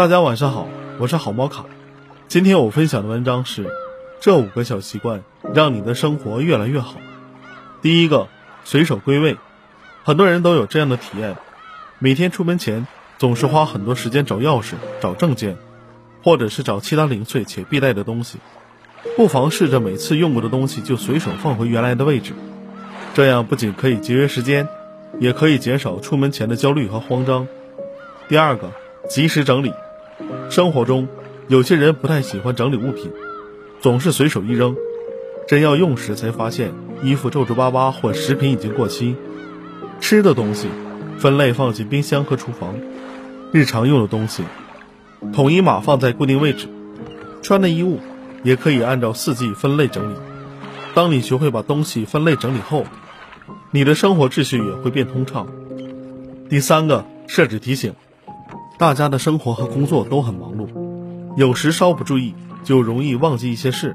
大家晚上好，我是好猫卡。今天我分享的文章是：这五个小习惯让你的生活越来越好。第一个，随手归位。很多人都有这样的体验：每天出门前总是花很多时间找钥匙、找证件，或者是找其他零碎且必带的东西。不妨试着每次用过的东西就随手放回原来的位置，这样不仅可以节约时间，也可以减少出门前的焦虑和慌张。第二个，及时整理。生活中，有些人不太喜欢整理物品，总是随手一扔，真要用时才发现衣服皱皱巴巴或食品已经过期。吃的东西，分类放进冰箱和厨房；日常用的东西，统一码放在固定位置。穿的衣物。也可以按照四季分类整理。当你学会把东西分类整理后，你的生活秩序也会变通畅。第三个，设置提醒。大家的生活和工作都很忙碌，有时稍不注意就容易忘记一些事。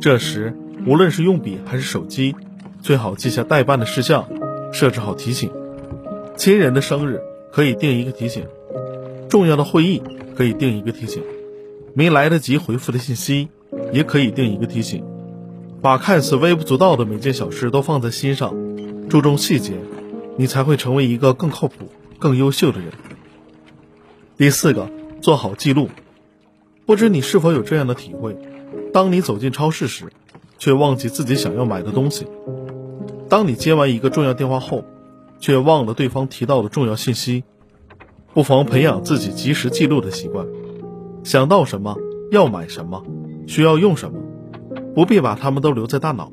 这时，无论是用笔还是手机，最好记下待办的事项，设置好提醒。亲人的生日可以定一个提醒，重要的会议可以定一个提醒，没来得及回复的信息。也可以定一个提醒，把看似微不足道的每件小事都放在心上，注重细节，你才会成为一个更靠谱、更优秀的人。第四个，做好记录。不知你是否有这样的体会？当你走进超市时，却忘记自己想要买的东西；当你接完一个重要电话后，却忘了对方提到的重要信息。不妨培养自己及时记录的习惯，想到什么要买什么。需要用什么，不必把它们都留在大脑，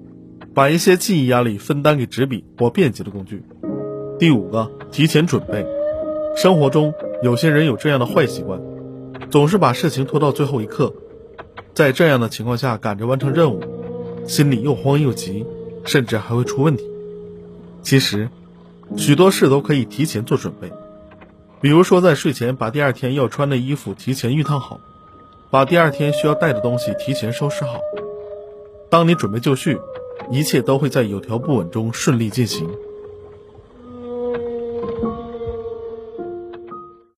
把一些记忆压力分担给纸笔或便捷的工具。第五个，提前准备。生活中有些人有这样的坏习惯，总是把事情拖到最后一刻，在这样的情况下赶着完成任务，心里又慌又急，甚至还会出问题。其实，许多事都可以提前做准备，比如说在睡前把第二天要穿的衣服提前熨烫好。把第二天需要带的东西提前收拾好。当你准备就绪，一切都会在有条不紊中顺利进行。